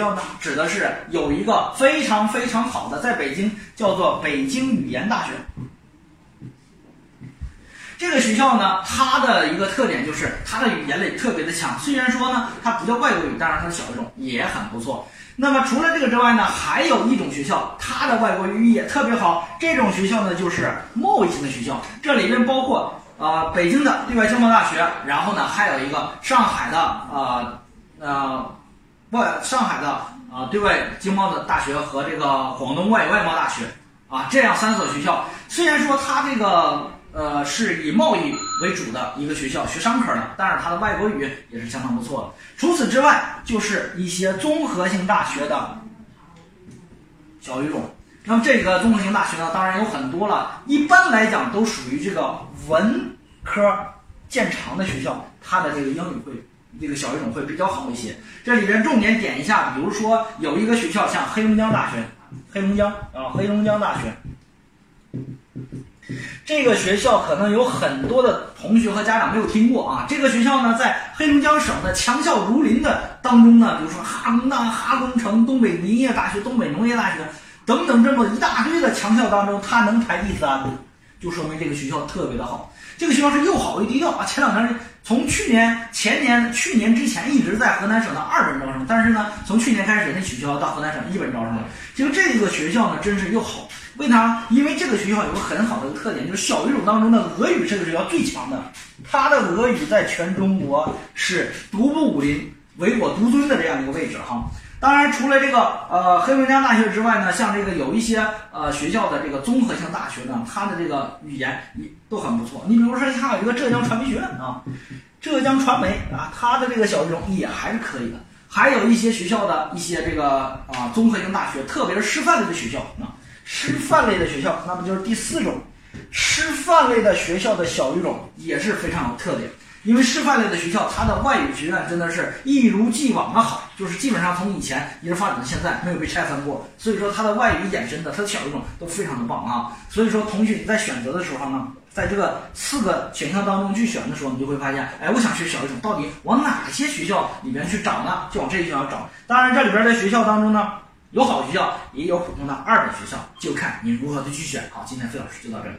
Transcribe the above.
校呢，指的是有一个非常非常好的，在北京叫做北京语言大学。这个学校呢，它的一个特点就是它的语言类特别的强。虽然说呢，它不叫外国语，但是它的小语种也很不错。那么除了这个之外呢，还有一种学校，它的外国语也特别好。这种学校呢，就是贸易型的学校，这里边包括呃北京的对外经贸大学，然后呢还有一个上海的呃呃外上海的啊对外经贸的大学和这个广东外外贸大学啊这样三所学校。虽然说它这个。呃，是以贸易为主的一个学校，学商科的，但是它的外国语也是相当不错的。除此之外，就是一些综合性大学的小语种。那么这个综合性大学呢，当然有很多了，一般来讲都属于这个文科见长的学校，它的这个英语会这个小语种会比较好一些。这里边重点点一下，比如说有一个学校像黑龙江大学，黑龙江啊，黑龙江大学。这个学校可能有很多的同学和家长没有听过啊。这个学校呢，在黑龙江省的强校如林的当中呢，比如说哈工大、哈工程、东北林业大学、东北农业大学等等这么一大堆的强校当中，它能排第三，就说明这个学校特别的好。这个学校是又好又低调啊。前两天从去年、前年、去年之前一直在河南省的二本招生，但是呢，从去年开始人家取消到河南省一本招生了。其实这个学校呢，真是又好。为啥？因为这个学校有个很好的一个特点，就是小语种当中的俄语这个学校最强的，它的俄语在全中国是独步武林、唯我独尊的这样一个位置哈。当然，除了这个呃黑龙江大学之外呢，像这个有一些呃学校的这个综合性大学呢，它的这个语言也都很不错。你比如说，像有一个浙江传媒学院啊，浙江传媒啊，它的这个小语种也还是可以的。还有一些学校的一些这个啊综合性大学，特别是师范类的学校啊。师范类的学校，那么就是第四种，师范类的学校的小语种也是非常有特点。因为师范类的学校，它的外语学院真的是一如既往的好，就是基本上从以前一直发展到现在，没有被拆分过。所以说，它的外语衍生的，它的小语种都非常的棒啊。所以说，同学你在选择的时候呢，在这个四个选项当中去选的时候，你就会发现，哎，我想学小语种，到底往哪些学校里面去找呢？就往这些学校找。当然，这里边的学校当中呢。有好学校，也有普通的二本学校，就看你如何的去选。好，今天费老师就到这里。